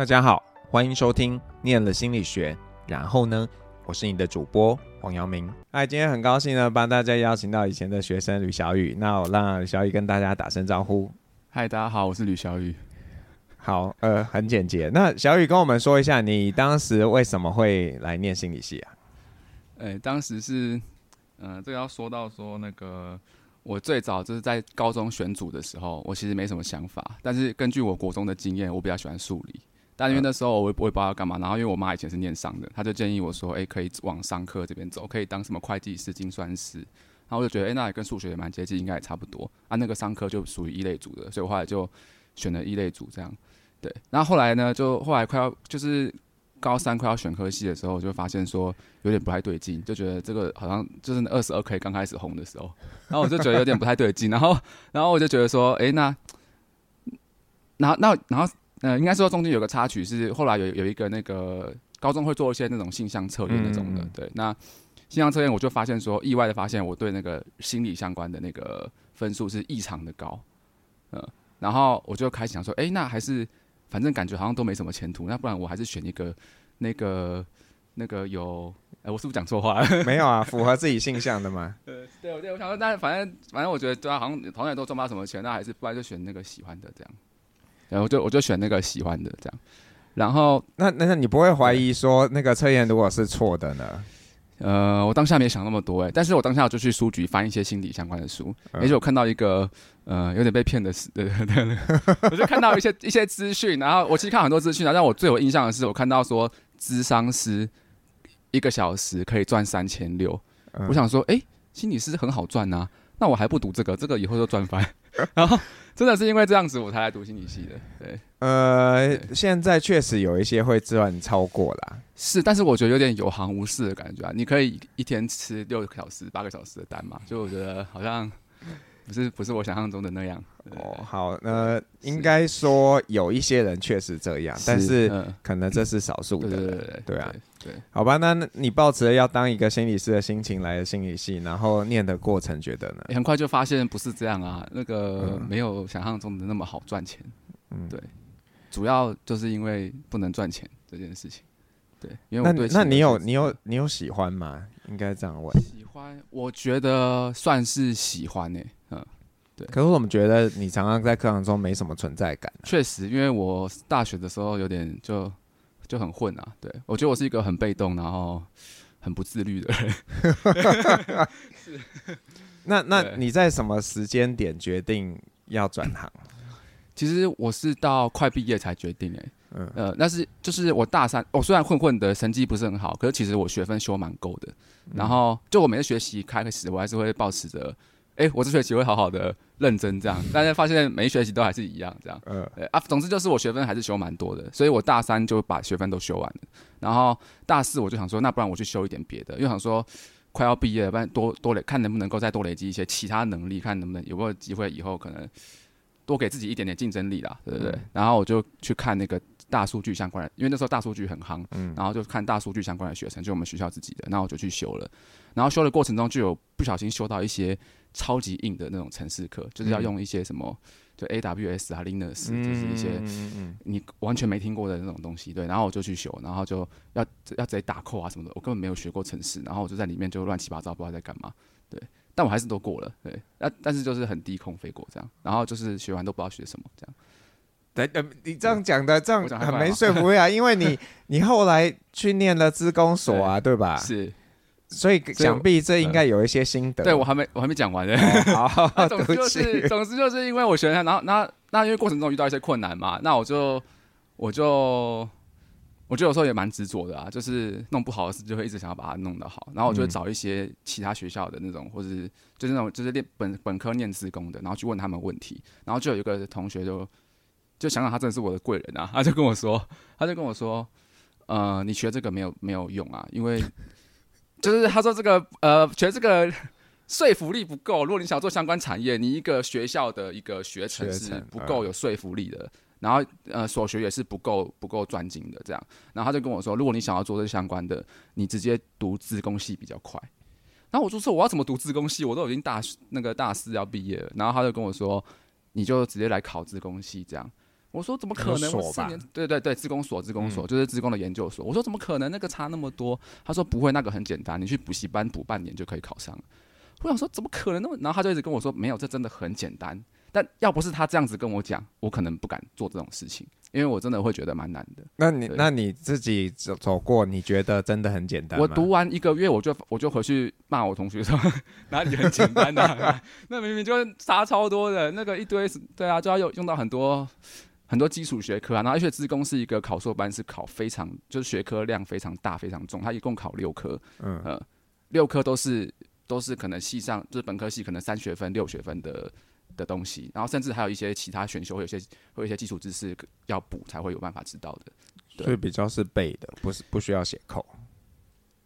大家好，欢迎收听《念了心理学》，然后呢，我是你的主播黄阳明。嗨，今天很高兴呢，帮大家邀请到以前的学生吕小雨。那我让小雨跟大家打声招呼。嗨，大家好，我是吕小雨。好，呃，很简洁。那小雨跟我们说一下，你当时为什么会来念心理系啊？哎，当时是，嗯、呃，这个要说到说那个，我最早就是在高中选组的时候，我其实没什么想法，但是根据我国中的经验，我比较喜欢数理。但因为那时候我我也不知道要干嘛，然后因为我妈以前是念商的，她就建议我说，哎，可以往商科这边走，可以当什么会计师、精算师。然后我就觉得，哎，那也跟数学也蛮接近，应该也差不多。啊，那个商科就属于一类组的，所以我后来就选了一类组这样。对，然后后来呢，就后来快要就是高三快要选科系的时候，我就发现说有点不太对劲，就觉得这个好像就是二十二 K 刚开始红的时候，然后我就觉得有点不太对劲，然后然后我就觉得说，哎，那，然后那然后。嗯、呃，应该说中间有个插曲是后来有有一个那个高中会做一些那种性向测验那种的，嗯、对，那性向测验我就发现说意外的发现我对那个心理相关的那个分数是异常的高，嗯、呃，然后我就开始想说，哎、欸，那还是反正感觉好像都没什么前途，那不然我还是选一个那个那个有，哎、欸，我是不是讲错话了？没有啊，符合自己性向的嘛。呃，对，对，我想说，但反正反正我觉得对啊，好像同样都赚不到什么钱，那还是不然就选那个喜欢的这样。然后就我就选那个喜欢的这样，然后那那那你不会怀疑说那个测验如果是错的呢？呃，我当下没想那么多哎，但是我当下我就去书局翻一些心理相关的书，而且、嗯、我看到一个呃有点被骗的事，对对对，我就看到一些一些资讯，然后我其实看很多资讯啊，但我最有印象的是我看到说咨商师一个小时可以赚三千六，我想说哎，心理师很好赚啊，那我还不读这个，这个以后就赚翻，然后。真的是因为这样子我才来读心理系的，对，呃，现在确实有一些会赚超过啦，是，但是我觉得有点有行无市的感觉啊。你可以一天吃六个小时、八个小时的单嘛？就我觉得好像不是不是我想象中的那样。哦，好，那应该说有一些人确实这样，但是可能这是少数的，对，对，对，啊。对，好吧，那你抱持了要当一个心理师的心情来的心理系，然后念的过程觉得呢？很快就发现不是这样啊，那个没有想象中的那么好赚钱。嗯，对，主要就是因为不能赚钱这件事情。对，因为那那你有你有你有喜欢吗？应该这样问。喜欢，我觉得算是喜欢呢、欸。嗯，对。可是我们觉得你常常在课堂中没什么存在感、啊。确实，因为我大学的时候有点就。就很混啊，对，我觉得我是一个很被动，然后很不自律的人。是，那那你在什么时间点决定要转行？其实我是到快毕业才决定诶、欸，嗯呃，那是就是我大三，我、哦、虽然混混的成绩不是很好，可是其实我学分修蛮够的。然后就我每次学习开始，我还是会保持着。哎、欸，我这学期会好好的认真这样，但是发现每一学期都还是一样这样。嗯，啊，总之就是我学分还是修蛮多的，所以我大三就把学分都修完了。然后大四我就想说，那不然我去修一点别的，因为想说快要毕业了，不然多多累，看能不能够再多累积一些其他能力，看能不能有没有机会以后可能多给自己一点点竞争力啦，对不对？嗯、然后我就去看那个大数据相关的，因为那时候大数据很夯，嗯，然后就看大数据相关的学程，就我们学校自己的，然后我就去修了。然后修的过程中就有不小心修到一些。超级硬的那种程式课，就是要用一些什么，就 AWS 啊、Linux，就是一些你完全没听过的那种东西。对，然后我就去修，然后就要要直接打扣啊什么的，我根本没有学过程式，然后我就在里面就乱七八糟，不知道在干嘛。对，但我还是都过了。对，但但是就是很低空飞过这样，然后就是学完都不知道学什么这样。对，呃，你这样讲的这样很没说服力啊，因为你 你后来去念了资工所啊，对吧？是。所以想必这应该有一些心得。对，我还没我还没讲完呢。好，总之就是总之就是因为我学他，然后那那因为过程中遇到一些困难嘛，那我就我就我觉得有时候也蛮执着的啊，就是弄不好的事就会一直想要把它弄得好，然后我就会找一些其他学校的那种，或者是就是那种就是练本本科念资工的，然后去问他们问题，然后就有一个同学就就想想他真的是我的贵人啊，他就跟我说，他就跟我说，呃，你学这个没有没有用啊，因为。就是他说这个呃，觉得这个说服力不够。如果你想做相关产业，你一个学校的一个学程是不够有说服力的。然后呃，所学也是不够不够专精的这样。然后他就跟我说，如果你想要做这相关的，你直接读自工系比较快。然后我就说我要怎么读自工系？我都已经大那个大四要毕业了。然后他就跟我说，你就直接来考自工系这样。我说怎么可能？我四年，对对对，自工所，自工所、嗯、就是自工的研究所。我说怎么可能？那个差那么多？他说不会，那个很简单，你去补习班补半年就可以考上。我想说怎么可能那么？然后他就一直跟我说没有，这真的很简单。但要不是他这样子跟我讲，我可能不敢做这种事情，因为我真的会觉得蛮难的。那你那你自己走走过，你觉得真的很简单？我读完一个月，我就我就回去骂我同学说 哪里很简单啊？那明明就差超多的，那个一堆对啊，就要用用到很多很多基础学科啊。然后而且资工是一个考硕班，是考非常就是学科量非常大非常重，它一共考六科，嗯呃，六科都是都是可能系上就是本科系可能三学分六学分的。的东西，然后甚至还有一些其他选修，会有些会有一些基础知识要补才会有办法知道的，所以比较是背的，不是不需要写扣。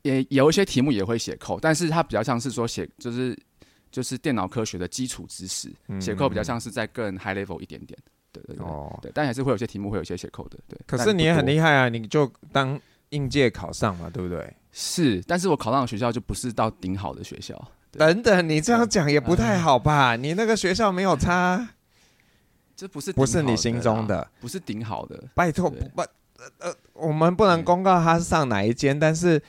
也有一些题目也会写扣，但是它比较像是说写就是就是电脑科学的基础知识，写扣比较像是在更 high level 一点点。对对对，哦，对，但还是会有些题目会有一些写扣的。对，可是你也很厉害啊，你就当应届考上嘛，对不对？是，但是我考上的学校就不是到顶好的学校。等等，你这样讲也不太好吧？你那个学校没有差，这不是不是你心中的，不是顶好的。拜托不呃呃，我们不能公告他是上哪一间，但是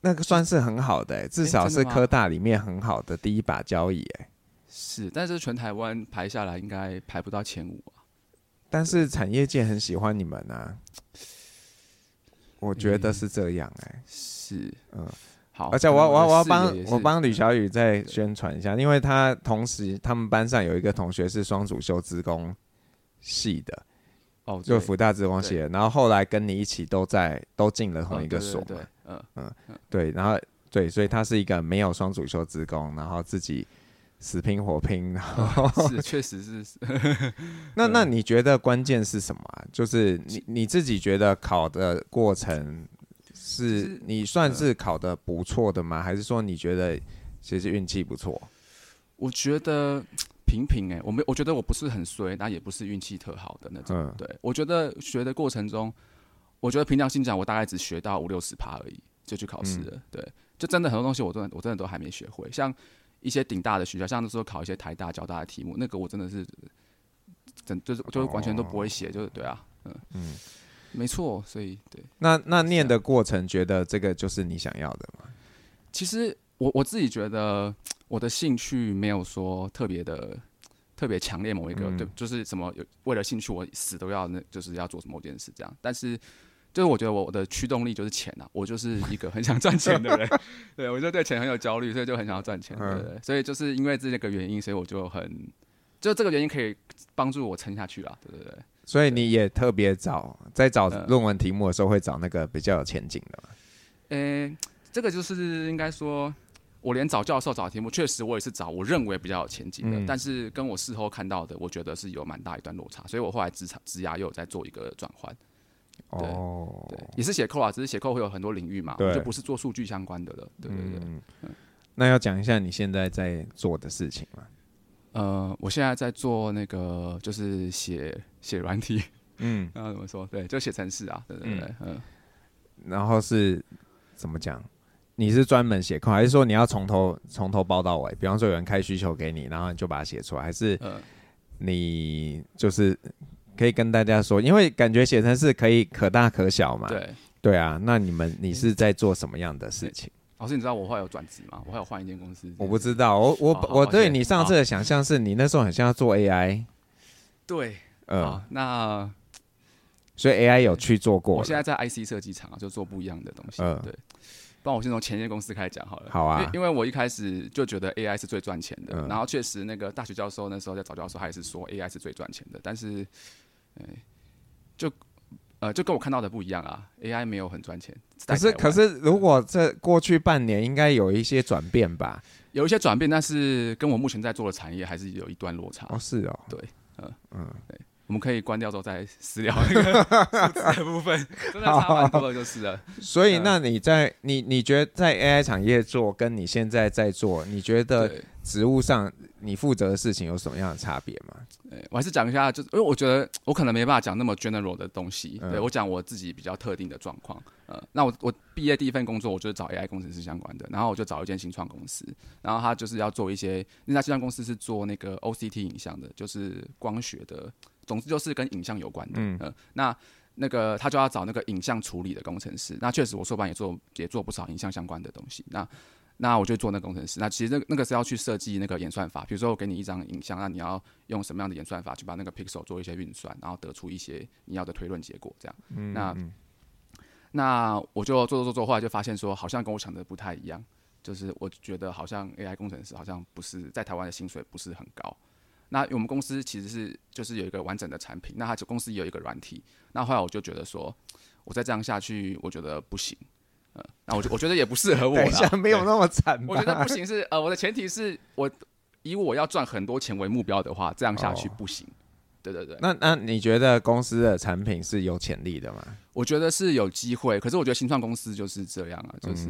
那个算是很好的，至少是科大里面很好的第一把交椅。哎，是，但是全台湾排下来应该排不到前五啊。但是产业界很喜欢你们啊，我觉得是这样。哎，是，嗯。好，而且我我我要帮我帮吕小雨再宣传一下，因为他同时他们班上有一个同学是双主修资工系的，哦，就辅大资工系的，然后后来跟你一起都在都进了同一个所，对，嗯嗯对，然后对，所以他是一个没有双主修资工，然后自己死拼活拼，然后是 确实是，那那你觉得关键是什么啊？就是你你自己觉得考的过程。是你算是考的不错的吗？还是说你觉得其实运气不错？我觉得平平哎，我没，我觉得我不是很衰，但也不是运气特好的那种。嗯、对，我觉得学的过程中，我觉得凭良心讲，我大概只学到五六十趴而已，就去考试了。嗯、对，就真的很多东西，我真的我真的都还没学会。像一些顶大的学校，像那时候考一些台大、交大的题目，那个我真的是真就是就是完全都不会写，就是对啊，嗯嗯。没错，所以对。那那念的过程，觉得这个就是你想要的吗？其实我我自己觉得，我的兴趣没有说特别的特别强烈，某一个、嗯、对，就是什么有为了兴趣，我死都要那就是要做什么某件事这样。但是就是我觉得我的驱动力就是钱啊，我就是一个很想赚钱的人。对，我就对钱很有焦虑，所以就很想要赚钱。对，不，对，嗯、所以就是因为这个原因，所以我就很就这个原因可以帮助我撑下去啦。对对对。所以你也特别找在找论文题目的时候，会找那个比较有前景的吗？呃、欸，这个就是应该说，我连找教授找题目，确实我也是找我认为比较有前景的，嗯、但是跟我事后看到的，我觉得是有蛮大一段落差，所以我后来职场职涯又有在做一个转换。哦，对，也是写扣啊，只是写扣会有很多领域嘛，对就不是做数据相关的了。对对对，嗯嗯、那要讲一下你现在在做的事情吗？呃，我现在在做那个，就是写写软体，嗯，然 后怎么说？对，就写程式啊，对对对，嗯。嗯然后是怎么讲？你是专门写扣，还是说你要从头从头包到尾？比方说有人开需求给你，然后你就把它写出来，还是你就是可以跟大家说，因为感觉写成是可以可大可小嘛。对对啊，那你们你是在做什么样的事情？老师，你知道我后来有转职吗？我还有换一间公司。我不知道，我我我对你上次的想象是你那时候很像要做 AI。对，嗯，那所以 AI 有去做过。我现在在 IC 设计厂就做不一样的东西。嗯，对。帮我先从前一间公司开始讲好了。好啊。因为我一开始就觉得 AI 是最赚钱的，嗯、然后确实那个大学教授那时候在找教授，他也是说 AI 是最赚钱的，但是，哎，就。呃，就跟我看到的不一样啊，AI 没有很赚钱。可是，可是如果这过去半年应该有一些转变吧？有一些转变，但是跟我目前在做的产业还是有一段落差。哦，是哦，对，嗯嗯，对，我们可以关掉之后再私聊那个部分，真的差蛮多的，就是了。所以，那你在你你觉得在 AI 产业做，跟你现在在做，你觉得职务上？你负责的事情有什么样的差别吗？对，我还是讲一下，就是因为我觉得我可能没办法讲那么 general 的东西，嗯、对，我讲我自己比较特定的状况。呃，那我我毕业第一份工作，我就是找 AI 工程师相关的，然后我就找一间新创公司，然后他就是要做一些那家新创公司是做那个 OCT 影像的，就是光学的总之就是跟影像有关的。嗯、呃，那那个他就要找那个影像处理的工程师。那确实我硕班也做也做不少影像相关的东西。那那我就做那个工程师。那其实那那个是要去设计那个演算法，比如说我给你一张影像，那你要用什么样的演算法去把那个 pixel 做一些运算，然后得出一些你要的推论结果，这样。嗯、那那我就做做做做，后来就发现说，好像跟我想的不太一样。就是我觉得好像 AI 工程师好像不是在台湾的薪水不是很高。那我们公司其实是就是有一个完整的产品，那他公司有一个软体。那后来我就觉得说，我再这样下去，我觉得不行。嗯，那我就我觉得也不适合我。等一下，没有那么惨。我觉得不行是呃，我的前提是我以我要赚很多钱为目标的话，这样下去不行。哦、对对对。那那你觉得公司的产品是有潜力的吗？我觉得是有机会，可是我觉得新创公司就是这样啊，就是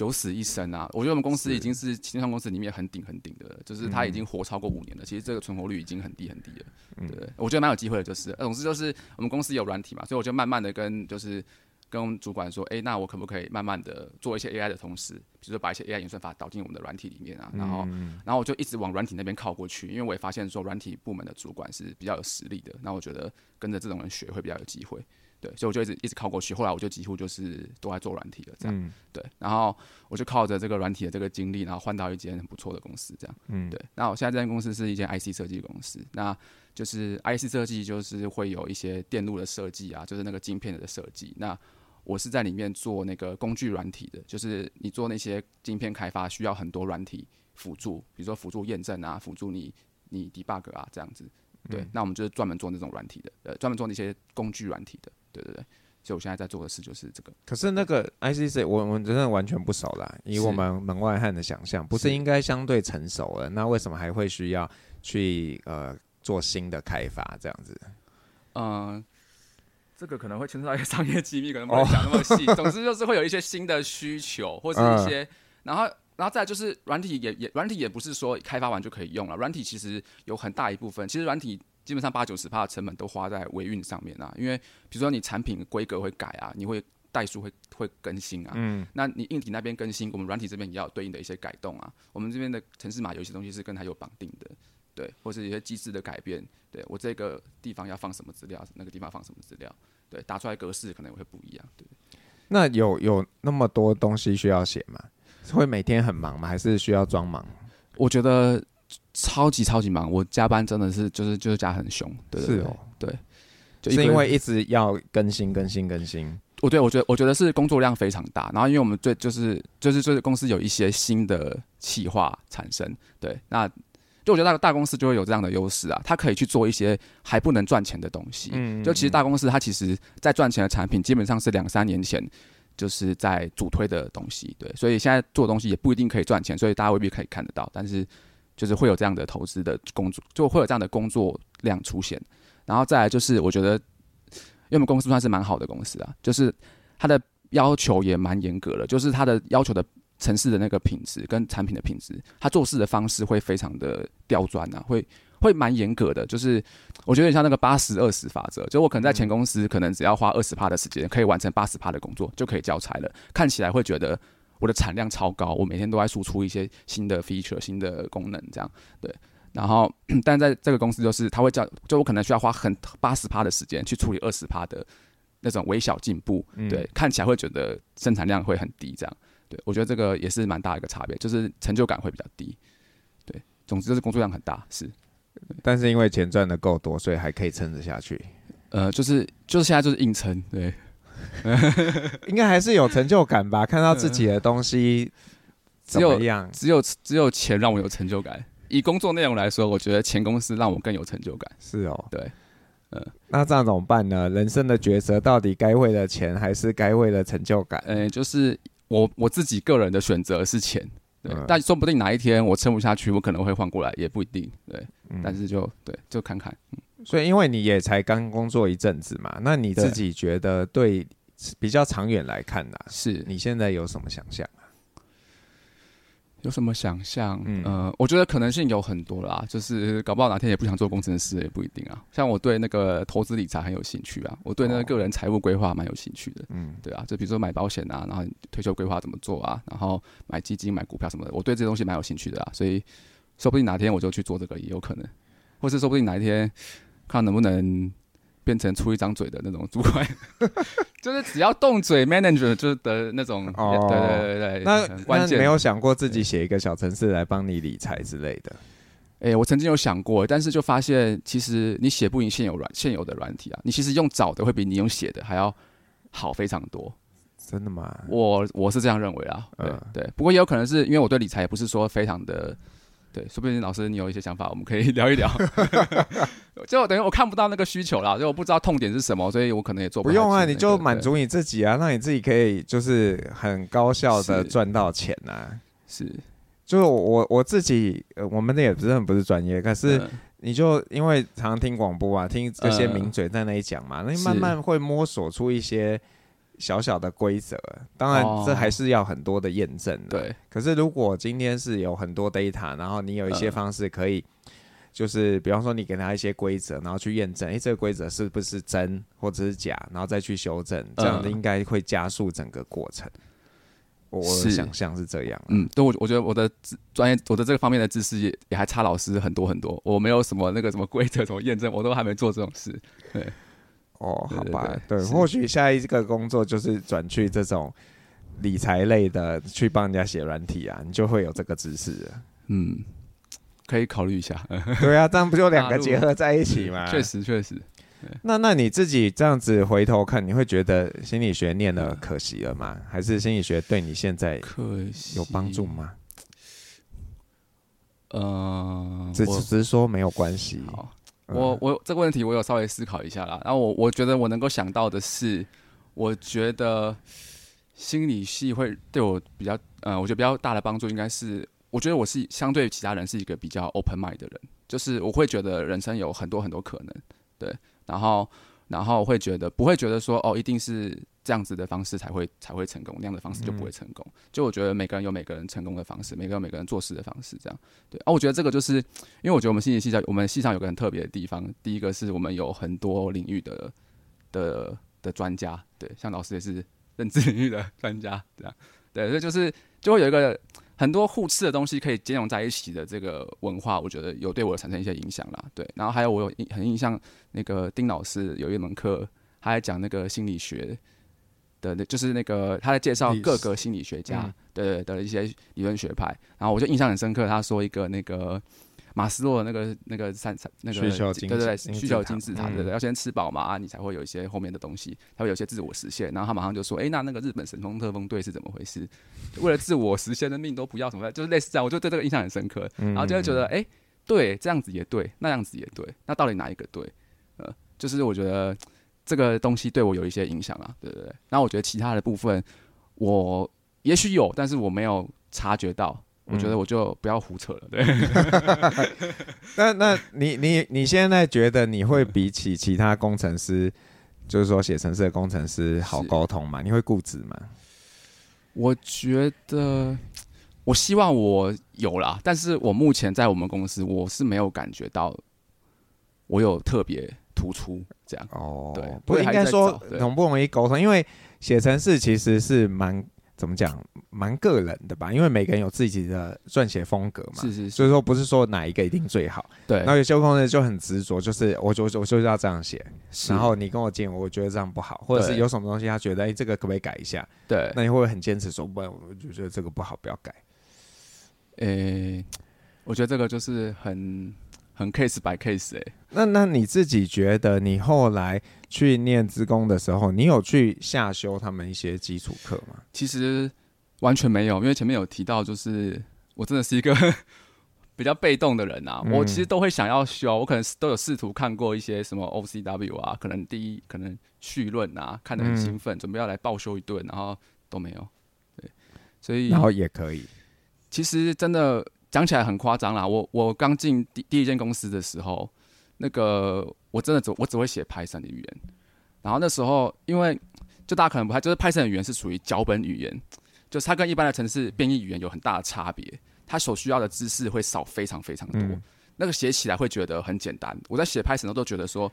九死一生啊。我觉得我们公司已经是新创公司里面很顶很顶的了，就是它已经活超过五年了，其实这个存活率已经很低很低了。对，我觉得蛮有机会的，就是总之就是我们公司有软体嘛，所以我就慢慢的跟就是。跟主管说，哎、欸，那我可不可以慢慢的做一些 AI 的同时，比如说把一些 AI 演算法导进我们的软体里面啊，然后，然后我就一直往软体那边靠过去，因为我也发现说软体部门的主管是比较有实力的，那我觉得跟着这种人学会比较有机会，对，所以我就一直一直靠过去，后来我就几乎就是都在做软体了，这样，对，然后我就靠着这个软体的这个经历，然后换到一间很不错的公司，这样，嗯，对，那我现在这间公司是一间 IC 设计公司，那就是 IC 设计就是会有一些电路的设计啊，就是那个晶片的设计，那。我是在里面做那个工具软体的，就是你做那些晶片开发需要很多软体辅助，比如说辅助验证啊，辅助你你 debug 啊这样子。对，嗯、那我们就是专门做那种软体的，呃，专门做那些工具软体的。对对对，所以我现在在做的事就是这个。可是那个 ICC 我我真的完全不熟啦，以我们门外汉的想象，不是应该相对成熟了？那为什么还会需要去呃做新的开发这样子？嗯、呃。这个可能会牵涉到一个商业机密，可能不能讲那么细。Oh. 总之就是会有一些新的需求，或者一些，uh. 然后，然后再来就是软体也也软体也不是说开发完就可以用了。软体其实有很大一部分，其实软体基本上八九十趴的成本都花在维运上面啊。因为比如说你产品规格会改啊，你会代数会会更新啊。嗯。那你硬体那边更新，我们软体这边也要有对应的一些改动啊。我们这边的城市码有一些东西是跟它有绑定的，对，或是一些机制的改变。对，我这个地方要放什么资料，那个地方放什么资料，对，打出来格式可能会不一样。对，那有有那么多东西需要写吗？会每天很忙吗？还是需要装忙？我觉得超级超级忙，我加班真的是就是就是加很凶。对，对，对，是哦，对，就是因为一直要更新更新更新。我对我觉得我觉得是工作量非常大，然后因为我们最就是就是就是公司有一些新的企划产生，对，那。就我觉得大大公司就会有这样的优势啊，它可以去做一些还不能赚钱的东西。嗯，就其实大公司它其实在赚钱的产品基本上是两三年前就是在主推的东西，对，所以现在做的东西也不一定可以赚钱，所以大家未必可以看得到，但是就是会有这样的投资的工作，就会有这样的工作量出现。然后再来就是我觉得，因为我们公司算是蛮好的公司啊，就是它的要求也蛮严格的，就是它的要求的。城市的那个品质跟产品的品质，它做事的方式会非常的刁钻啊，会会蛮严格的。就是我觉得像那个八十二十法则，就我可能在前公司可能只要花二十趴的时间，可以完成八十趴的工作，就可以交差了。看起来会觉得我的产量超高，我每天都在输出一些新的 feature、新的功能，这样对。然后，但在这个公司就是他会叫，就我可能需要花很八十趴的时间去处理二十趴的那种微小进步，对，看起来会觉得生产量会很低，这样。对，我觉得这个也是蛮大的一个差别，就是成就感会比较低。对，总之就是工作量很大，是。但是因为钱赚的够多，所以还可以撑得下去。呃，就是就是现在就是硬撑，对。应该还是有成就感吧？看到自己的东西 怎么样？只有只有只有钱让我有成就感。以工作内容来说，我觉得前公司让我更有成就感。是哦，对。嗯，那这样怎么办呢？人生的抉择到底该为了钱，还是该为了成就感？嗯，就是。我我自己个人的选择是钱，对，嗯、但说不定哪一天我撑不下去，我可能会换过来，也不一定，对，嗯、但是就对，就看看。嗯、所以，因为你也才刚工作一阵子嘛，那你自己觉得对比较长远来看呢、啊，是你现在有什么想象？有什么想象？嗯、呃，我觉得可能性有很多啦，就是搞不好哪天也不想做工程师，也不一定啊。像我对那个投资理财很有兴趣啊，我对那个个人财务规划蛮有兴趣的。嗯，对啊，就比如说买保险啊，然后退休规划怎么做啊，然后买基金、买股票什么的，我对这些东西蛮有兴趣的啊。所以说不定哪天我就去做这个也有可能，或是说不定哪一天看能不能变成出一张嘴的那种主管，就是只要动嘴，manager 就是的那种。哦，对对对对，那关键没有想过自己写一个小程式来帮你理财之类的。哎、欸，我曾经有想过，但是就发现其实你写不赢现有软现有的软体啊，你其实用找的会比你用写的还要好非常多。真的吗？我我是这样认为啊。对、嗯、对，不过也有可能是因为我对理财也不是说非常的。对，说不定老师你有一些想法，我们可以聊一聊。就等于我看不到那个需求啦，就我不知道痛点是什么，所以我可能也做不，不用啊，你就满足你自己啊，让你自己可以就是很高效的赚到钱啊。是，就是我我自己，呃，我们那也真的不是专业，可是你就因为常常听广播啊，听这些名嘴在那里讲嘛，那你慢慢会摸索出一些。小小的规则，当然这还是要很多的验证的。对，可是如果今天是有很多 data，然后你有一些方式可以，就是比方说你给他一些规则，然后去验证，诶，这个规则是不是真或者是假，然后再去修正，这样子应该会加速整个过程。我的想象是这样。嗯，对，我我觉得我的专业，我的这个方面的知识也也还差老师很多很多。我没有什么那个什么规则，什么验证，我都还没做这种事。对。哦，好吧，对，对，对，或许下一个工作就是转去这种理财类的，去帮人家写软体啊，你就会有这个知识。嗯，可以考虑一下。对啊，这样不就两个结合在一起吗？确实，确实。那那你自己这样子回头看，你会觉得心理学念了可惜了吗？还是心理学对你现在有帮助吗？嗯，只只是说没有关系。我我这个问题我有稍微思考一下啦，然后我我觉得我能够想到的是，我觉得心理系会对我比较，呃，我觉得比较大的帮助应该是，我觉得我是相对其他人是一个比较 open mind 的人，就是我会觉得人生有很多很多可能，对，然后。然后会觉得不会觉得说哦，一定是这样子的方式才会才会成功，那样的方式就不会成功。就我觉得每个人有每个人成功的方式，每个人有每个人做事的方式，这样对。啊，我觉得这个就是因为我觉得我们心理系在我们系上有个很特别的地方，第一个是我们有很多领域的的的专家，对，像老师也是认知领域的专家，这样对，所以就是就会有一个。很多互斥的东西可以兼容在一起的这个文化，我觉得有对我产生一些影响啦。对，然后还有我有印很印象，那个丁老师有一门课，他在讲那个心理学的，那就是那个他在介绍各个心理学家的的一些理论学派，然后我就印象很深刻，他说一个那个。马斯洛的那个那个三三那个对对对需求金字塔对对，要先吃饱嘛啊，你才会有一些后面的东西，才会有一些自我实现。然后他马上就说：“哎，那那个日本神风特工队是怎么回事？为了自我实现的命都不要什么的，就是类似这样。”我就对这个印象很深刻。然后就会觉得：“哎，对，这样子也对，那样子也对，那到底哪一个对？”呃，就是我觉得这个东西对我有一些影响啊，对对对。那我觉得其他的部分，我也许有，但是我没有察觉到。我觉得我就不要胡扯了，对。那那你你你现在觉得你会比起其他工程师，就是说写程式的工程师好沟通吗？你会固执吗？我觉得，我希望我有啦，但是我目前在我们公司，我是没有感觉到我有特别突出这样。哦，对，不应该说容不容易沟通，因为写程式其实是蛮。怎么讲，蛮个人的吧，因为每个人有自己的撰写风格嘛，是是是，所以说不是说哪一个一定最好。对，然后有些工程师就很执着，就是我就我就是要这样写，然后你跟我建议，我觉得这样不好，或者是有什么东西他觉得哎这个可不可以改一下？对，那你会不会很坚持说不然我就觉得这个不好，不要改？诶、欸，我觉得这个就是很。很 case by case 哎、欸，那那你自己觉得你后来去念职工的时候，你有去下修他们一些基础课吗？其实完全没有，因为前面有提到，就是我真的是一个 比较被动的人啊。嗯、我其实都会想要修，我可能都有试图看过一些什么 OCW 啊，可能第一可能绪论啊，看得很兴奋，嗯、准备要来报修一顿，然后都没有。对，所以然后也可以。其实真的。讲起来很夸张啦，我我刚进第第一间公司的时候，那个我真的只我只会写 Python 的语言，然后那时候因为就大家可能不太就是 Python 的语言是属于脚本语言，就是它跟一般的城市编译语言有很大的差别，它所需要的知识会少非常非常多，嗯、那个写起来会觉得很简单。我在写 Python 的都觉得说，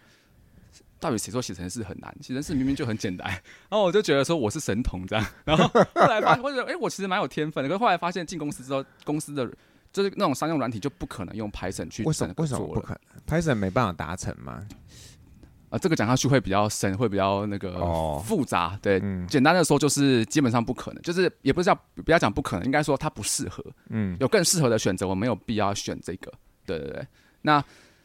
到底谁说写程式很难？写程式明明就很简单，然后我就觉得说我是神童这样，然后后来发现哎我其实蛮有天分的，可是后来发现进公司之后，公司的就是那种商用软体就不可能用 Python 去。为什么？为什么不可能？Python 没办法达成吗？啊，这个讲下去会比较深，会比较那个复杂。哦、对，嗯、简单的说就是基本上不可能，就是也不是叫不要讲不可能，应该说它不适合。嗯，有更适合的选择，我没有必要选这个。对对对，那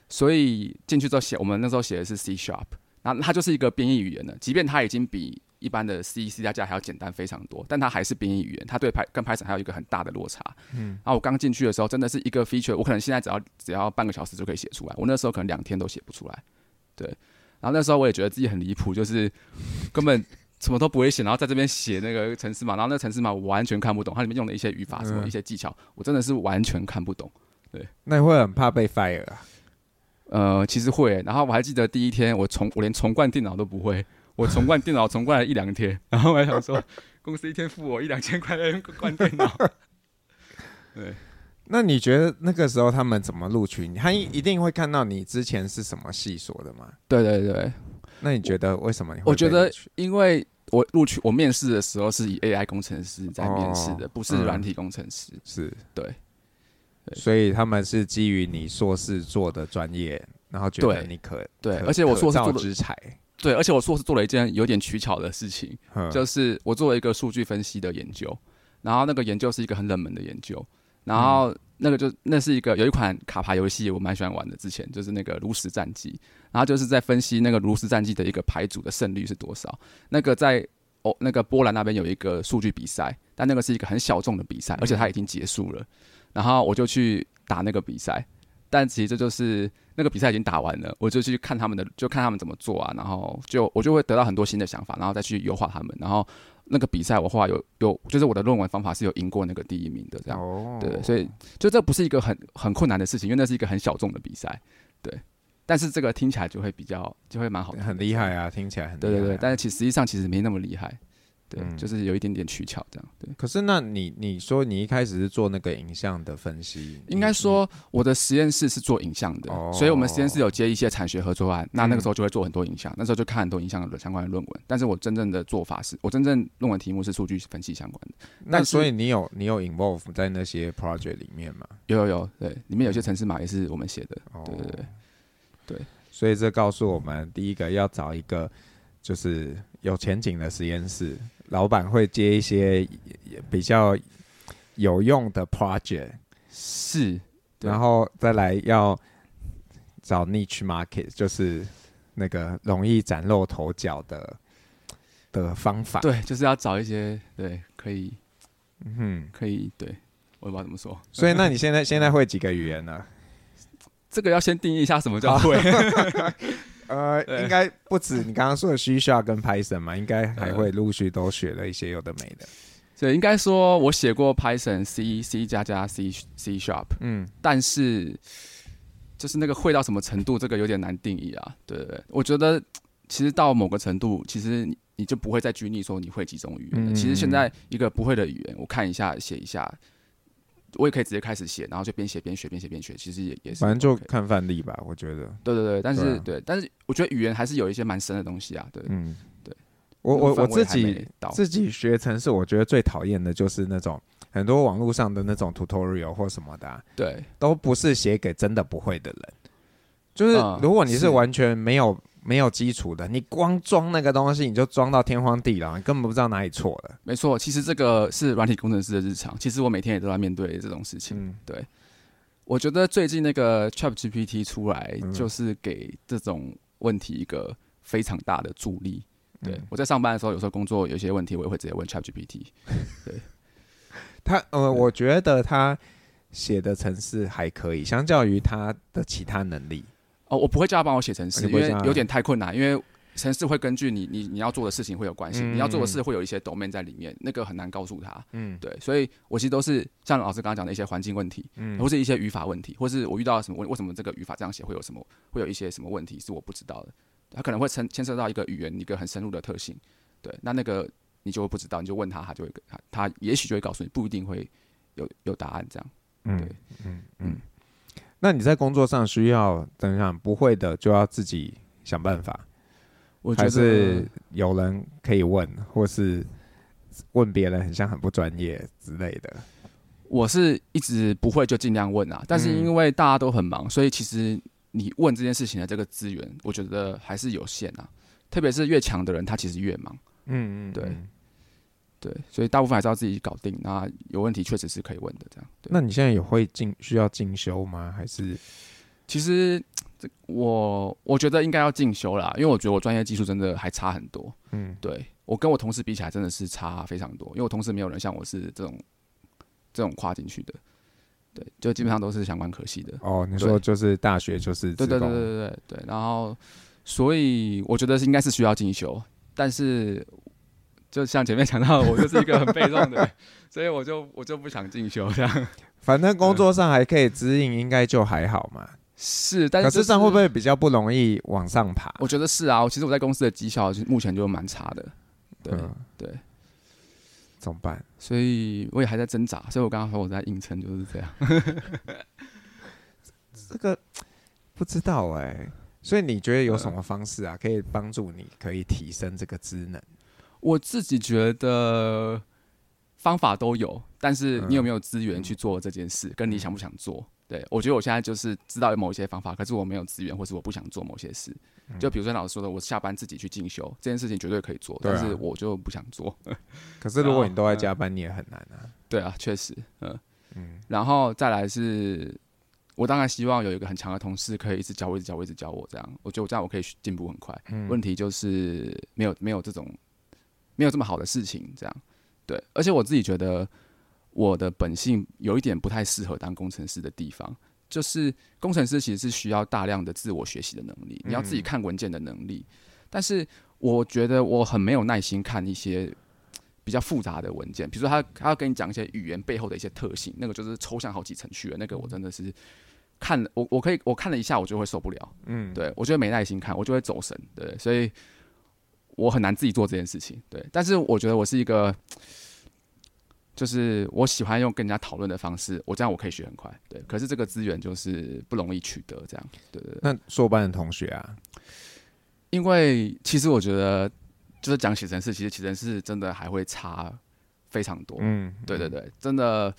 所以进去之后写，我们那时候写的是 C Sharp，那它就是一个编译语言的，即便它已经比一般的 C、C 加加还要简单非常多，但它还是编译语言，它对 Py 跟 Python 还有一个很大的落差。嗯，然后我刚进去的时候，真的是一个 feature，我可能现在只要只要半个小时就可以写出来，我那时候可能两天都写不出来。对，然后那时候我也觉得自己很离谱，就是根本什么都不会写，然后在这边写那个程式码，然后那个程式码我完全看不懂，它里面用的一些语法什么一些技巧，我真的是完全看不懂。对，那你会很怕被 fire 啊？呃，其实会。然后我还记得第一天我重我连重灌电脑都不会。我重灌电脑，重灌了一两天，然后我还想说，公司一天付我一两千块来灌电脑。对，那你觉得那个时候他们怎么录取你？他一定会看到你之前是什么系所的吗？对对对。那你觉得为什么你会？我觉得，因为我录取我面试的时候是以 AI 工程师在面试的，哦、不是软体工程师。嗯、是，对。对所以他们是基于你硕士做的专业，然后觉得你可对，对，而且我硕士做的才。对，而且我硕士做了一件有点取巧的事情，就是我做了一个数据分析的研究，然后那个研究是一个很冷门的研究，然后那个就那是一个有一款卡牌游戏我蛮喜欢玩的，之前就是那个炉石战记，然后就是在分析那个炉石战记的一个牌组的胜率是多少。那个在哦那个波兰那边有一个数据比赛，但那个是一个很小众的比赛，而且它已经结束了，然后我就去打那个比赛。但其实这就是那个比赛已经打完了，我就去看他们的，就看他们怎么做啊，然后就我就会得到很多新的想法，然后再去优化他们。然后那个比赛我后来有有，就是我的论文方法是有赢过那个第一名的，这样。哦。对，所以就这不是一个很很困难的事情，因为那是一个很小众的比赛。对。但是这个听起来就会比较就会蛮好，很厉害啊，听起来很厉害。对对对，但是其实实际上其实没那么厉害。对，就是有一点点取巧这样。对，可是那你你说你一开始是做那个影像的分析，应该说我的实验室是做影像的，所以我们实验室有接一些产学合作案，那那个时候就会做很多影像，那时候就看很多影像的相关的论文。但是我真正的做法是，我真正论文题目是数据分析相关的。那所以你有你有 involve 在那些 project 里面吗？有有有，对，里面有些城市码也是我们写的。对对对，对，所以这告诉我们，第一个要找一个就是有前景的实验室。老板会接一些比较有用的 project，是，然后再来要找 niche market，就是那个容易崭露头角的的方法。对，就是要找一些对可以，嗯哼，可以对，我也不知道怎么说。所以，那你现在现在会几个语言呢？这个要先定义一下什么叫会。呃，应该不止你刚刚说的 C Sharp 跟 Python 嘛，应该还会陆续都学了一些有的没的。对，应该说我写过 Python、C、C 加加、C C Sharp，嗯，但是就是那个会到什么程度，这个有点难定义啊。对对对，我觉得其实到某个程度，其实你你就不会再拘泥说你会几种语言其实现在一个不会的语言，我看一下写一下。我也可以直接开始写，然后就边写边学，边写边学。其实也也是，反正就看范例吧。我觉得，对对对，但是对，对，但是我觉得语言还是有一些蛮深的东西啊。对，嗯，对。我我我自己自己学程式，我觉得最讨厌的就是那种很多网络上的那种 tutorial 或什么的，啊，对，都不是写给真的不会的人。就是如果你是完全没有。没有基础的，你光装那个东西，你就装到天荒地老，你根本不知道哪里错了。没错，其实这个是软体工程师的日常。其实我每天也都在面对这种事情。嗯，对。我觉得最近那个 ChatGPT 出来，就是给这种问题一个非常大的助力。对，我在上班的时候，有时候工作有些问题，我也会直接问 ChatGPT。对，他呃，我觉得他写的程式还可以，相较于他的其他能力。哦，我不会叫他帮我写程式，因为有点太困难。因为程式会根据你你你要做的事情会有关系，嗯、你要做的事会有一些 domain 在里面，那个很难告诉他。嗯，对，所以我其实都是像老师刚刚讲的一些环境问题，嗯，或是一些语法问题，或是我遇到什么问，为什么这个语法这样写会有什么，会有一些什么问题是我不知道的。他可能会牵牵涉到一个语言一个很深入的特性，对，那那个你就会不知道，你就问他，他就会他他也许就会告诉你，不一定会有有答案这样。对，嗯对嗯。嗯嗯那你在工作上需要怎样不会的就要自己想办法，我觉得还是有人可以问，或是问别人很像很不专业之类的。我是一直不会就尽量问啊，但是因为大家都很忙，所以其实你问这件事情的这个资源，我觉得还是有限啊。特别是越强的人，他其实越忙。嗯嗯，对对，所以大部分还是要自己搞定。那有问题确实是可以问的，这样。那你现在有会进需要进修吗？还是其实这我我觉得应该要进修啦，因为我觉得我专业技术真的还差很多。嗯，对我跟我同事比起来，真的是差非常多。因为我同事没有人像我是这种。这种跨进去的，对，就基本上都是相关科系的。哦，你说就是大学就是对对对对对对对。然后，所以我觉得是应该是需要进修，但是就像前面讲到，我就是一个很被动的，所以我就我就不想进修这样。反正工作上还可以指引，应该就还好嘛。是，但是可是这样会不会比较不容易往上爬？我觉得是啊。其实我在公司的绩效目前就蛮差的。对、嗯、对。怎么办？所以我也还在挣扎，所以我刚刚说我在硬撑，就是这样。这个不知道哎、欸，所以你觉得有什么方式啊，可以帮助你可以提升这个职能？我自己觉得方法都有，但是你有没有资源去做这件事，跟你想不想做？对，我觉得我现在就是知道有某一些方法，可是我没有资源，或是我不想做某些事。就比如说老师说的，我下班自己去进修这件事情绝对可以做，但是我就不想做。可是如果你都在加班，你也很难啊。对啊，确实，嗯嗯。然后再来是，我当然希望有一个很强的同事可以一直教我，一直教我，一直教我这样。我觉得这样我可以进步很快。问题就是没有没有这种没有这么好的事情这样。对，而且我自己觉得。我的本性有一点不太适合当工程师的地方，就是工程师其实是需要大量的自我学习的能力，你要自己看文件的能力。但是我觉得我很没有耐心看一些比较复杂的文件，比如说他他要跟你讲一些语言背后的一些特性，那个就是抽象好几层去了，那个我真的是看我我可以我看了一下我就会受不了，嗯，对我就会没耐心看，我就会走神，对，所以我很难自己做这件事情，对。但是我觉得我是一个。就是我喜欢用跟人家讨论的方式，我这样我可以学很快，对。可是这个资源就是不容易取得，这样，对对对。那硕班的同学啊，因为其实我觉得，就是讲写程式，其实写程式真的还会差非常多，嗯，对对对，真的。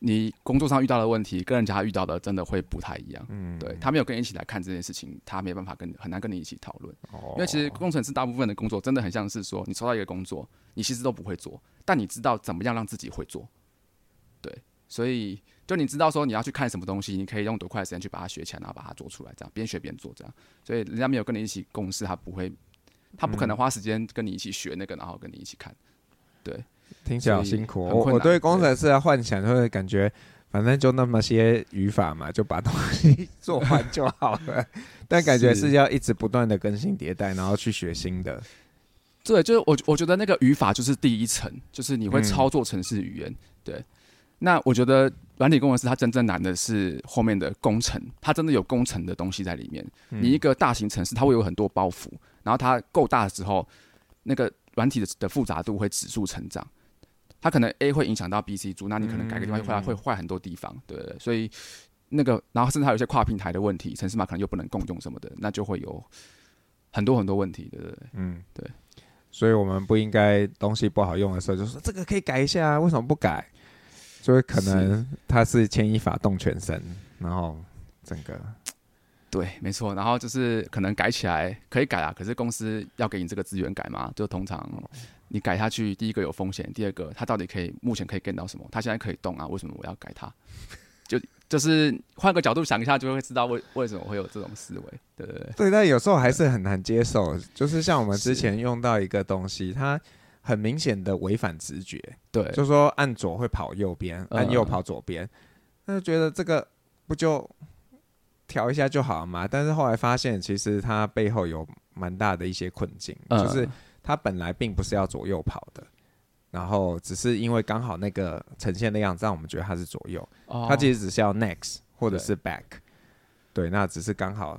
你工作上遇到的问题，跟人家遇到的真的会不太一样。嗯，对，他没有跟你一起来看这件事情，他没办法跟很难跟你一起讨论。哦，因为其实工程师大部分的工作真的很像是说，你抽到一个工作，你其实都不会做，但你知道怎么样让自己会做。对，所以就你知道说你要去看什么东西，你可以用多快的时间去把它学起来，然后把它做出来，这样边学边做这样。所以人家没有跟你一起共事，他不会，他不可能花时间跟你一起学那个，然后跟你一起看。对。听起来好辛苦，我我对工程师的幻想就会感觉，反正就那么些语法嘛，就把东西 做完就好了。但感觉是要一直不断的更新迭代，然后去学新的。对，就是我我觉得那个语法就是第一层，就是你会操作程式语言。对，那我觉得软体工程师它真正难的是后面的工程，它真的有工程的东西在里面。你一个大型城市，它会有很多包袱，然后它够大的时候，那个软体的的复杂度会指数成长。它可能 A 会影响到 B、C 组，那你可能改个地方会会坏很多地方，对不对？所以那个，然后甚至还有一些跨平台的问题，城市码可能又不能共用什么的，那就会有很多很多问题，对不对？嗯，对。所以我们不应该东西不好用的时候就说这个可以改一下啊，为什么不改？所以可能它是牵一发动全身，然后整个对，没错。然后就是可能改起来可以改啊，可是公司要给你这个资源改吗？就通常。你改下去，第一个有风险，第二个它到底可以目前可以 get 到什么？它现在可以动啊，为什么我要改它？就就是换个角度想一下，就会知道为为什么会有这种思维，对对对。对，但有时候还是很难接受，就是像我们之前用到一个东西，它很明显的违反直觉，对，就说按左会跑右边，按右跑左边，那、就觉得这个不就调一下就好了嘛？但是后来发现，其实它背后有蛮大的一些困境，就是。它本来并不是要左右跑的，然后只是因为刚好那个呈现的样子让我们觉得它是左右，它其实只是要 next 或者是 back，对，那只是刚好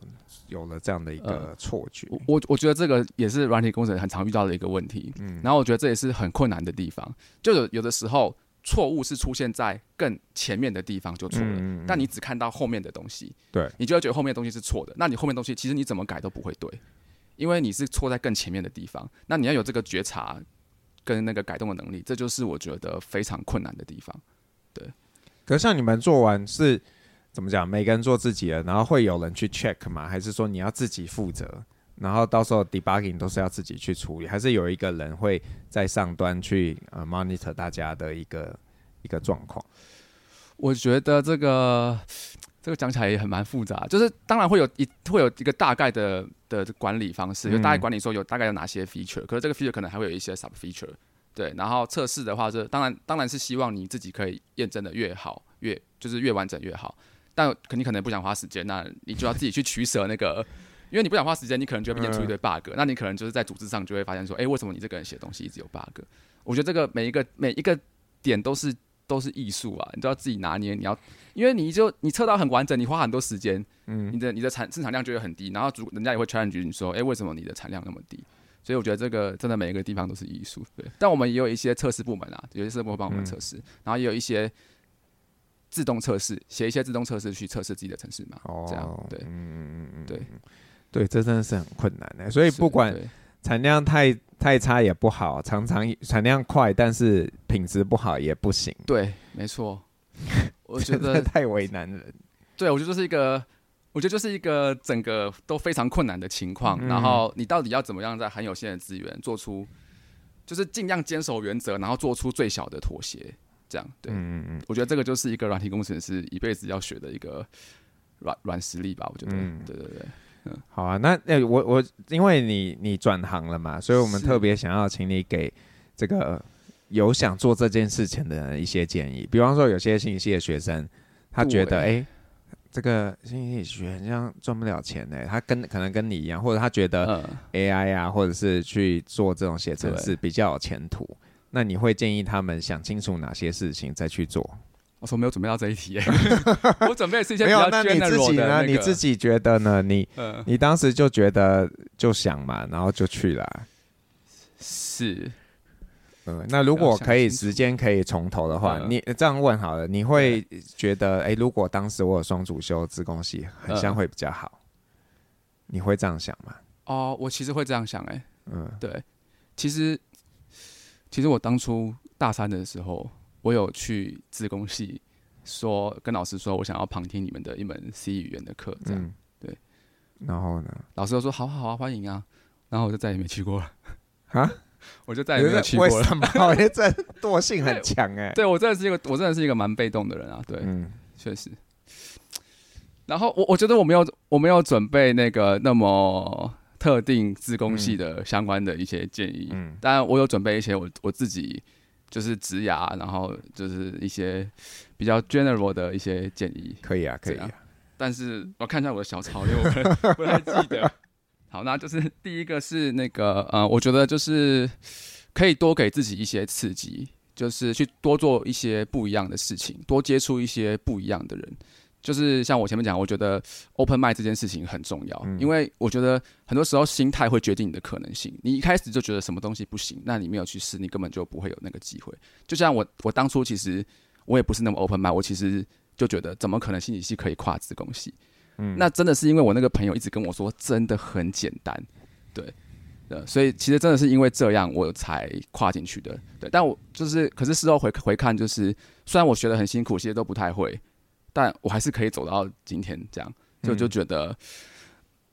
有了这样的一个错觉。我我觉得这个也是软体工程很常遇到的一个问题，嗯，然后我觉得这也是很困难的地方，就有有的时候错误是出现在更前面的地方就错了，但你只看到后面的东西，对，你就会觉得后面的东西是错的，那你后面东西其实你怎么改都不会对。因为你是错在更前面的地方，那你要有这个觉察跟那个改动的能力，这就是我觉得非常困难的地方。对，可是像你们做完是怎么讲？每个人做自己的，然后会有人去 check 吗？还是说你要自己负责？然后到时候 debugging 都是要自己去处理，还是有一个人会在上端去呃 monitor 大家的一个一个状况？我觉得这个这个讲起来也很蛮复杂，就是当然会有一会有一个大概的的管理方式，就大概管理说有大概有哪些 feature，可是这个 feature 可能还会有一些 sub feature，对。然后测试的话，是当然当然是希望你自己可以验证的越好，越就是越完整越好。但肯定可能不想花时间，那你就要自己去取舍那个。因为你不想花时间，你可能就会变出一堆 bug，、嗯、那你可能就是在组织上就会发现说，哎、欸，为什么你这个人写东西一直有 bug？我觉得这个每一个每一个点都是都是艺术啊，你都要自己拿捏。你要，因为你就你测到很完整，你花很多时间，嗯，你的你的产生产量就会很低，然后主人家也会 challenge 你说，哎、欸，为什么你的产量那么低？所以我觉得这个真的每一个地方都是艺术。对，但我们也有一些测试部门啊，有些测试部门会帮我们测试，嗯、然后也有一些自动测试，写一些自动测试去测试自己的城市嘛。哦，这样对，嗯嗯嗯，对。对，这真的是很困难的，所以不管产量太太差也不好，常常产量快，但是品质不好也不行。对，没错，我觉得太为难人。对，我觉得这是一个，我觉得就是一个整个都非常困难的情况。嗯、然后你到底要怎么样在很有限的资源做出，就是尽量坚守原则，然后做出最小的妥协，这样。对，嗯嗯嗯，我觉得这个就是一个软体工程师一辈子要学的一个软软实力吧。我觉得，嗯、对对对。好啊，那那我我因为你你转行了嘛，所以我们特别想要请你给这个有想做这件事情的人一些建议。比方说，有些信息的学生，他觉得哎、欸，这个心理学好像赚不了钱呢、欸，他跟可能跟你一样，或者他觉得 AI 啊，或者是去做这种写程式比较有前途。那你会建议他们想清楚哪些事情再去做？我说没有准备到这一题，我准备的是一些比较 general 的、那个、没有，那你自己呢？你自己觉得呢？你、嗯、你当时就觉得就想嘛，然后就去了。是，嗯，那如果可以时间可以重头的话，你这样问好了，你会觉得，哎、欸，如果当时我有双主修自贡系，很像会比较好。你会这样想吗？哦，我其实会这样想、欸，哎，嗯，对，其实其实我当初大三的时候。我有去自工系，说跟老师说我想要旁听你们的一门 C 语言的课，这样、嗯、对。然后呢，老师就说好好啊，欢迎啊。然后我就再也没去过了。啊？我就再也没有去过了。为什么？我觉得这惰性很强哎。对，我真的是一个，我真的是一个蛮被动的人啊。对，嗯，确实。然后我我觉得我没有我没有准备那个那么特定自工系的相关的一些建议，嗯，当然我有准备一些我我自己。就是植牙，然后就是一些比较 general 的一些建议，可以啊，可以啊。但是我看一下我的小抄，因为我不太记得。好，那就是第一个是那个呃，我觉得就是可以多给自己一些刺激，就是去多做一些不一样的事情，多接触一些不一样的人。就是像我前面讲，我觉得 open mind 这件事情很重要，嗯、因为我觉得很多时候心态会决定你的可能性。你一开始就觉得什么东西不行，那你没有去试，你根本就不会有那个机会。就像我，我当初其实我也不是那么 open mind，我其实就觉得怎么可能心理系可以跨子宫系？嗯，那真的是因为我那个朋友一直跟我说，真的很简单，对，呃，所以其实真的是因为这样我才跨进去的。对，但我就是，可是事后回回看，就是虽然我学的很辛苦，其实都不太会。但我还是可以走到今天这样，就就觉得，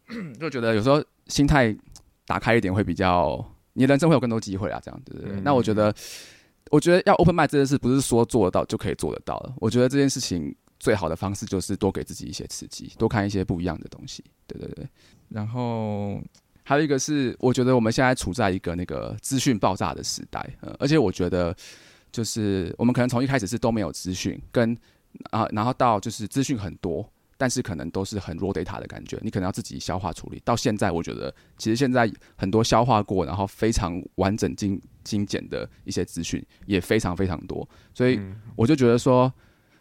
嗯、就觉得有时候心态打开一点会比较，你人生会有更多机会啊，这样对不对？嗯、那我觉得，我觉得要 open mind 这件事不是说做得到就可以做得到的。我觉得这件事情最好的方式就是多给自己一些刺激，多看一些不一样的东西。对对对。然后还有一个是，我觉得我们现在处在一个那个资讯爆炸的时代，呃，而且我觉得就是我们可能从一开始是都没有资讯跟。啊，然后到就是资讯很多，但是可能都是很 raw data 的感觉，你可能要自己消化处理。到现在，我觉得其实现在很多消化过，然后非常完整精精简的一些资讯也非常非常多，所以我就觉得说，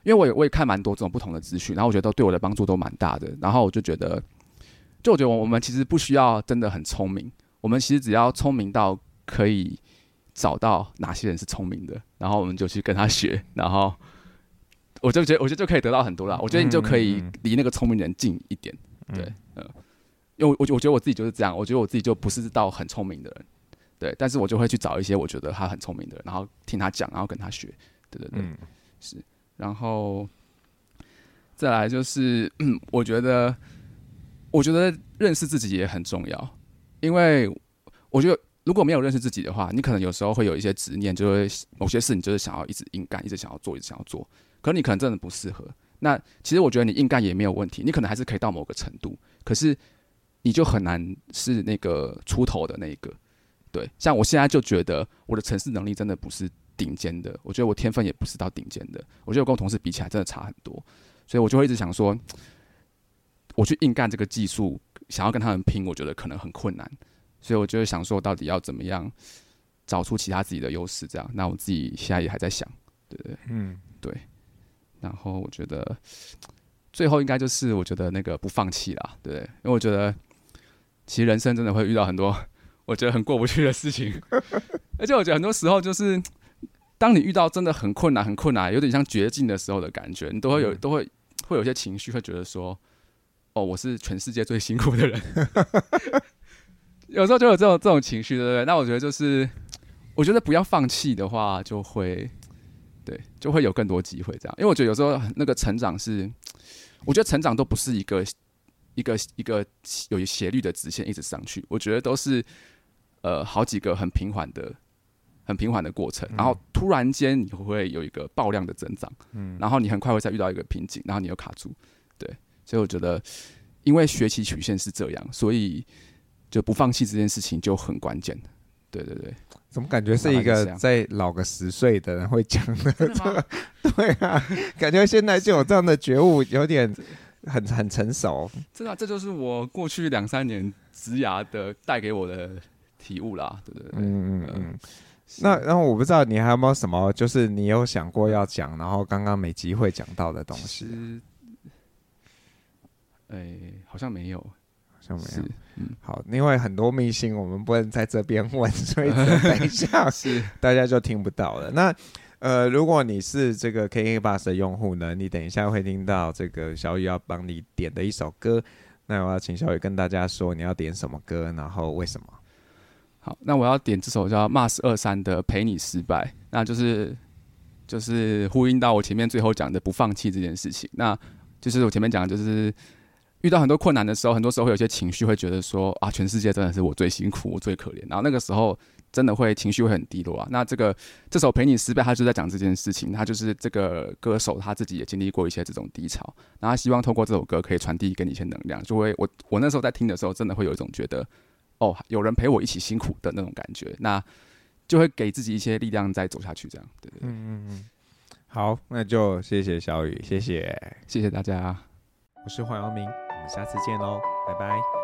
因为我也我也看蛮多这种不同的资讯，然后我觉得对我的帮助都蛮大的。然后我就觉得，就我觉得我们其实不需要真的很聪明，我们其实只要聪明到可以找到哪些人是聪明的，然后我们就去跟他学，然后。我就觉得，我觉得就可以得到很多了。我觉得你就可以离那个聪明人近一点，对，嗯，因为我我觉得我自己就是这样，我觉得我自己就不是到很聪明的人，对，但是我就会去找一些我觉得他很聪明的人，然后听他讲，然后跟他学，对对对，是。然后再来就是，嗯，我觉得，我觉得认识自己也很重要，因为我觉得如果没有认识自己的话，你可能有时候会有一些执念，就会某些事你就是想要一直硬干，一直想要做，一直想要做，可你可能真的不适合。那其实我觉得你硬干也没有问题，你可能还是可以到某个程度，可是你就很难是那个出头的那一个。对，像我现在就觉得我的城市能力真的不是顶尖的，我觉得我天分也不是到顶尖的，我觉得我跟我同事比起来真的差很多，所以我就会一直想说，我去硬干这个技术，想要跟他们拼，我觉得可能很困难，所以我就会想说，到底要怎么样找出其他自己的优势，这样。那我自己现在也还在想，对对，嗯，对。然后我觉得最后应该就是我觉得那个不放弃啦，对，因为我觉得其实人生真的会遇到很多 我觉得很过不去的事情，而且我觉得很多时候就是 当你遇到真的很困难、很困难，有点像绝境的时候的感觉，你都会有都会会有些情绪，会觉得说，哦，我是全世界最辛苦的人，有时候就有这种这种情绪，对不对？那我觉得就是我觉得不要放弃的话，就会。对，就会有更多机会这样，因为我觉得有时候那个成长是，我觉得成长都不是一个一个一个有斜率的直线一直上去，我觉得都是呃好几个很平缓的、很平缓的过程，然后突然间你会有一个爆量的增长，嗯，然后你很快会再遇到一个瓶颈，然后你又卡住，对，所以我觉得因为学习曲线是这样，所以就不放弃这件事情就很关键。对对对，怎么感觉是一个再老个十岁的人会讲的？这个？对啊，感觉现在就有这样的觉悟，有点 很很成熟。真的啊，这就是我过去两三年职涯的带给我的体悟啦。对对对，嗯嗯嗯。那然后我不知道你还有没有什么，就是你有想过要讲，然后刚刚没机会讲到的东西。哎，好像没有。像没有，嗯，好，因为很多明星我们不能在这边问，所以等一下 是大家就听不到了。那呃，如果你是这个 KKBOX 的用户呢，你等一下会听到这个小雨要帮你点的一首歌。那我要请小雨跟大家说你要点什么歌，然后为什么？好，那我要点这首叫 Mars 二三的《陪你失败》，那就是就是呼应到我前面最后讲的不放弃这件事情。那就是我前面讲的就是。遇到很多困难的时候，很多时候会有些情绪，会觉得说啊，全世界真的是我最辛苦，我最可怜。然后那个时候真的会情绪会很低落啊。那这个这首陪你失败，他就在讲这件事情。他就是这个歌手他自己也经历过一些这种低潮，然后他希望透过这首歌可以传递给你一些能量。就会我我那时候在听的时候，真的会有一种觉得哦，有人陪我一起辛苦的那种感觉，那就会给自己一些力量再走下去。这样，对对对，嗯嗯嗯。好，那就谢谢小雨，谢谢，谢谢大家。我是黄阳明。下次见喽，拜拜。